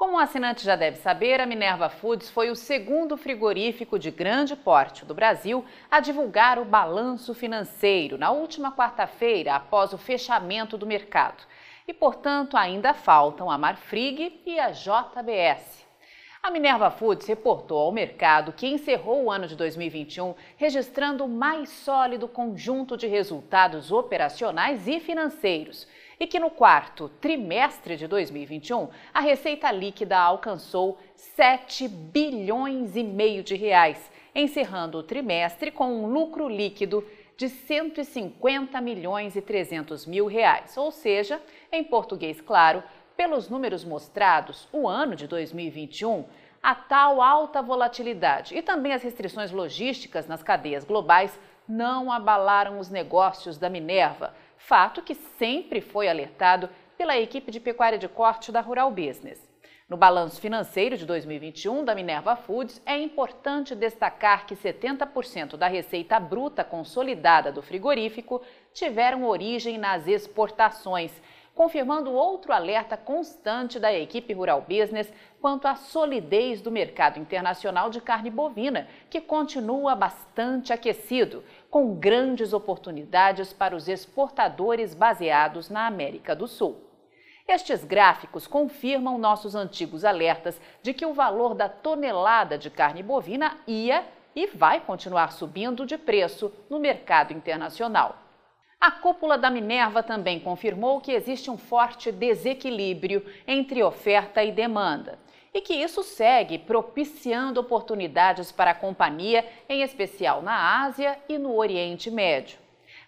Como o assinante já deve saber, a Minerva Foods foi o segundo frigorífico de grande porte do Brasil a divulgar o balanço financeiro na última quarta-feira, após o fechamento do mercado. E, portanto, ainda faltam a Marfrig e a JBS. A Minerva Foods reportou ao mercado que encerrou o ano de 2021 registrando o mais sólido conjunto de resultados operacionais e financeiros e que no quarto trimestre de 2021 a receita líquida alcançou 7 bilhões e meio de reais, encerrando o trimestre com um lucro líquido de 150 milhões e 300 mil reais, ou seja, em português claro, pelos números mostrados, o ano de 2021 a tal alta volatilidade e também as restrições logísticas nas cadeias globais não abalaram os negócios da Minerva, fato que sempre foi alertado pela equipe de pecuária de corte da Rural Business. No balanço financeiro de 2021 da Minerva Foods, é importante destacar que 70% da receita bruta consolidada do frigorífico tiveram origem nas exportações, confirmando outro alerta constante da equipe Rural Business quanto à solidez do mercado internacional de carne bovina, que continua bastante aquecido, com grandes oportunidades para os exportadores baseados na América do Sul. Estes gráficos confirmam nossos antigos alertas de que o valor da tonelada de carne bovina ia e vai continuar subindo de preço no mercado internacional. A cúpula da Minerva também confirmou que existe um forte desequilíbrio entre oferta e demanda e que isso segue propiciando oportunidades para a companhia, em especial na Ásia e no Oriente Médio.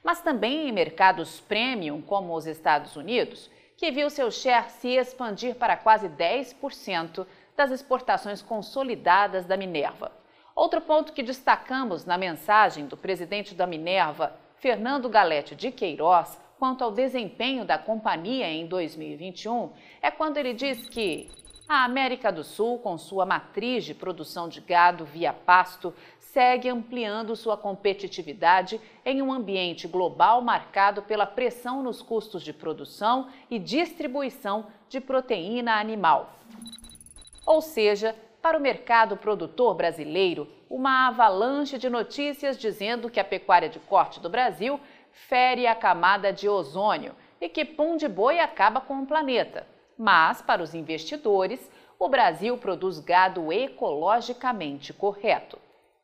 Mas também em mercados premium, como os Estados Unidos, que viu seu share se expandir para quase 10% das exportações consolidadas da Minerva. Outro ponto que destacamos na mensagem do presidente da Minerva, Fernando Galete de Queiroz, quanto ao desempenho da companhia em 2021, é quando ele diz que a América do Sul, com sua matriz de produção de gado via pasto, segue ampliando sua competitividade em um ambiente global marcado pela pressão nos custos de produção e distribuição de proteína animal. Ou seja, para o mercado produtor brasileiro, uma avalanche de notícias dizendo que a pecuária de corte do Brasil fere a camada de ozônio e que pum de boi acaba com o planeta. Mas, para os investidores, o Brasil produz gado ecologicamente correto.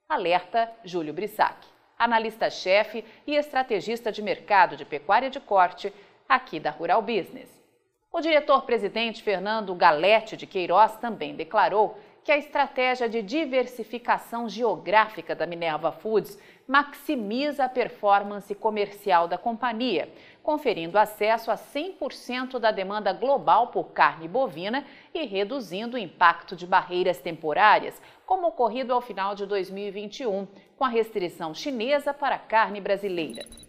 Alerta Júlio Brissac, analista-chefe e estrategista de mercado de pecuária de corte aqui da Rural Business. O diretor-presidente Fernando Galete de Queiroz também declarou que a estratégia de diversificação geográfica da Minerva Foods maximiza a performance comercial da companhia, conferindo acesso a 100% da demanda global por carne bovina e reduzindo o impacto de barreiras temporárias, como ocorrido ao final de 2021, com a restrição chinesa para a carne brasileira.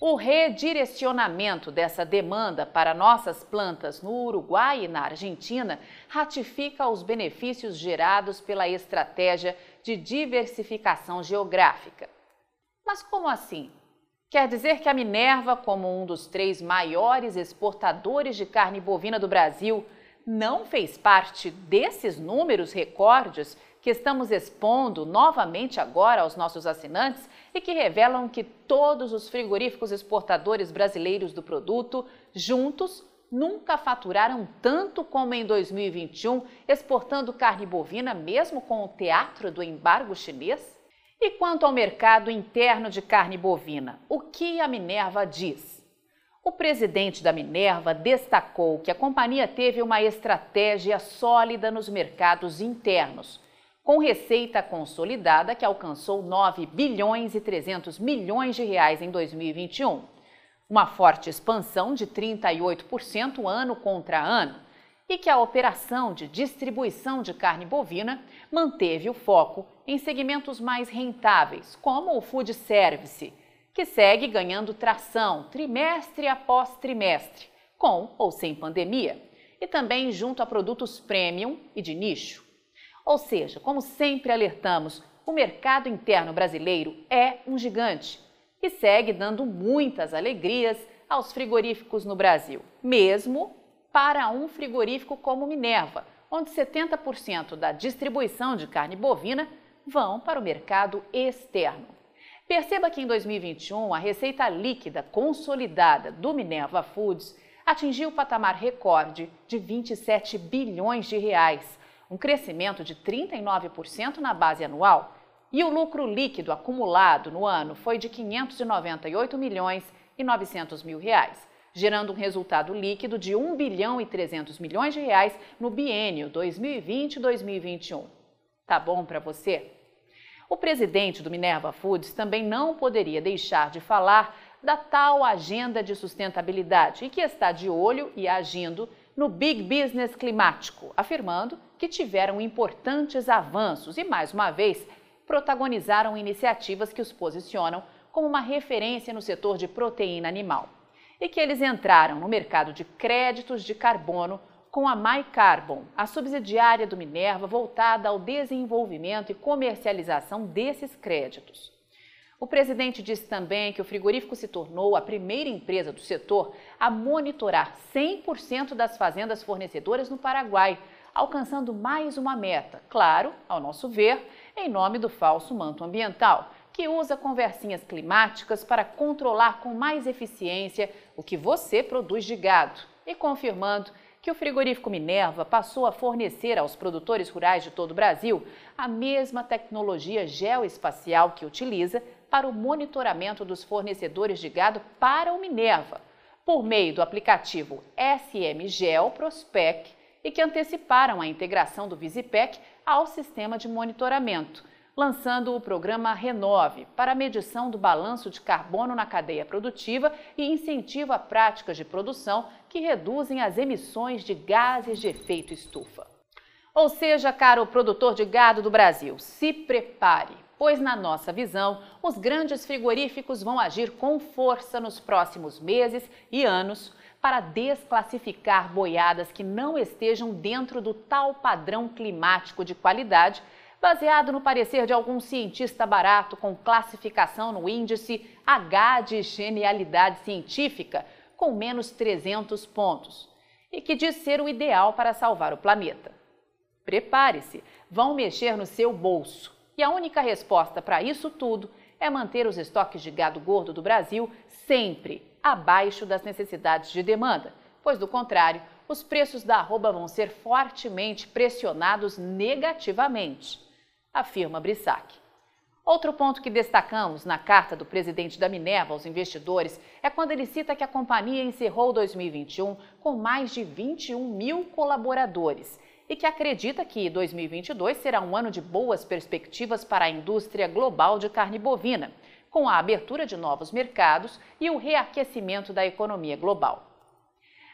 O redirecionamento dessa demanda para nossas plantas no Uruguai e na Argentina ratifica os benefícios gerados pela estratégia de diversificação geográfica. Mas como assim? Quer dizer que a Minerva, como um dos três maiores exportadores de carne bovina do Brasil, não fez parte desses números recordes que estamos expondo novamente agora aos nossos assinantes e que revelam que todos os frigoríficos exportadores brasileiros do produto, juntos, nunca faturaram tanto como em 2021, exportando carne bovina, mesmo com o teatro do embargo chinês? E quanto ao mercado interno de carne bovina, o que a Minerva diz? O presidente da Minerva destacou que a companhia teve uma estratégia sólida nos mercados internos com receita consolidada que alcançou 9 bilhões e 300 milhões de reais em 2021. Uma forte expansão de 38% ano contra ano e que a operação de distribuição de carne bovina manteve o foco em segmentos mais rentáveis, como o food service, que segue ganhando tração trimestre após trimestre, com ou sem pandemia, e também junto a produtos premium e de nicho. Ou seja, como sempre alertamos, o mercado interno brasileiro é um gigante e segue dando muitas alegrias aos frigoríficos no Brasil, mesmo para um frigorífico como Minerva, onde 70% da distribuição de carne bovina vão para o mercado externo. Perceba que em 2021 a receita líquida consolidada do Minerva Foods atingiu o patamar recorde de 27 bilhões de reais, um crescimento de 39% na base anual, e o lucro líquido acumulado no ano foi de 598 milhões e 900 mil reais, gerando um resultado líquido de 1 bilhão e 300 milhões de reais no biênio 2020-2021. Tá bom para você? O presidente do Minerva Foods também não poderia deixar de falar da tal agenda de sustentabilidade e que está de olho e agindo no Big Business climático, afirmando que tiveram importantes avanços e, mais uma vez, protagonizaram iniciativas que os posicionam como uma referência no setor de proteína animal. E que eles entraram no mercado de créditos de carbono com a MyCarbon, a subsidiária do Minerva voltada ao desenvolvimento e comercialização desses créditos. O presidente disse também que o frigorífico se tornou a primeira empresa do setor a monitorar 100% das fazendas fornecedoras no Paraguai, alcançando mais uma meta, claro, ao nosso ver, em nome do falso manto ambiental, que usa conversinhas climáticas para controlar com mais eficiência o que você produz de gado e confirmando que o frigorífico Minerva passou a fornecer aos produtores rurais de todo o Brasil a mesma tecnologia geoespacial que utiliza para o monitoramento dos fornecedores de gado para o Minerva, por meio do aplicativo SM Geo Prospec e que anteciparam a integração do Visipec ao sistema de monitoramento, lançando o programa Renove para medição do balanço de carbono na cadeia produtiva e incentivo a práticas de produção que reduzem as emissões de gases de efeito estufa. Ou seja, caro produtor de gado do Brasil, se prepare pois, na nossa visão, os grandes frigoríficos vão agir com força nos próximos meses e anos para desclassificar boiadas que não estejam dentro do tal padrão climático de qualidade, baseado no parecer de algum cientista barato com classificação no índice H de genialidade científica, com menos 300 pontos, e que diz ser o ideal para salvar o planeta. Prepare-se, vão mexer no seu bolso e a única resposta para isso tudo é manter os estoques de gado gordo do Brasil sempre abaixo das necessidades de demanda, pois, do contrário, os preços da arroba vão ser fortemente pressionados negativamente, afirma Brissac. Outro ponto que destacamos na carta do presidente da Minerva aos investidores é quando ele cita que a companhia encerrou 2021 com mais de 21 mil colaboradores e que acredita que 2022 será um ano de boas perspectivas para a indústria global de carne bovina, com a abertura de novos mercados e o reaquecimento da economia global.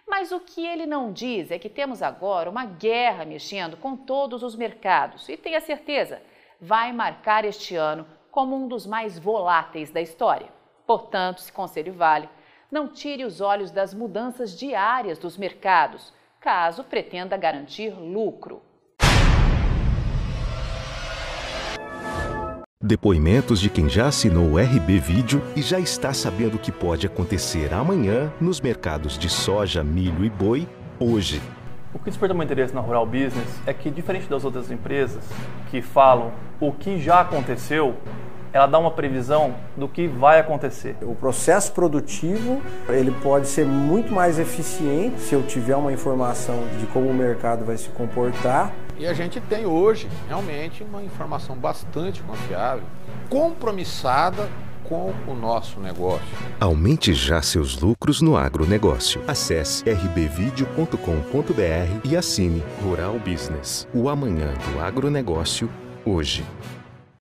Mas o que ele não diz é que temos agora uma guerra mexendo com todos os mercados e tenha certeza, vai marcar este ano como um dos mais voláteis da história. Portanto, se conselho vale, não tire os olhos das mudanças diárias dos mercados caso pretenda garantir lucro. Depoimentos de quem já assinou o RB Vídeo e já está sabendo o que pode acontecer amanhã nos mercados de soja, milho e boi hoje. O que desperta meu interesse na Rural Business é que, diferente das outras empresas que falam o que já aconteceu, ela dá uma previsão do que vai acontecer. O processo produtivo ele pode ser muito mais eficiente se eu tiver uma informação de como o mercado vai se comportar. E a gente tem hoje realmente uma informação bastante confiável, compromissada com o nosso negócio. Aumente já seus lucros no agronegócio. Acesse rbvideo.com.br e assine Rural Business. O amanhã do agronegócio, hoje.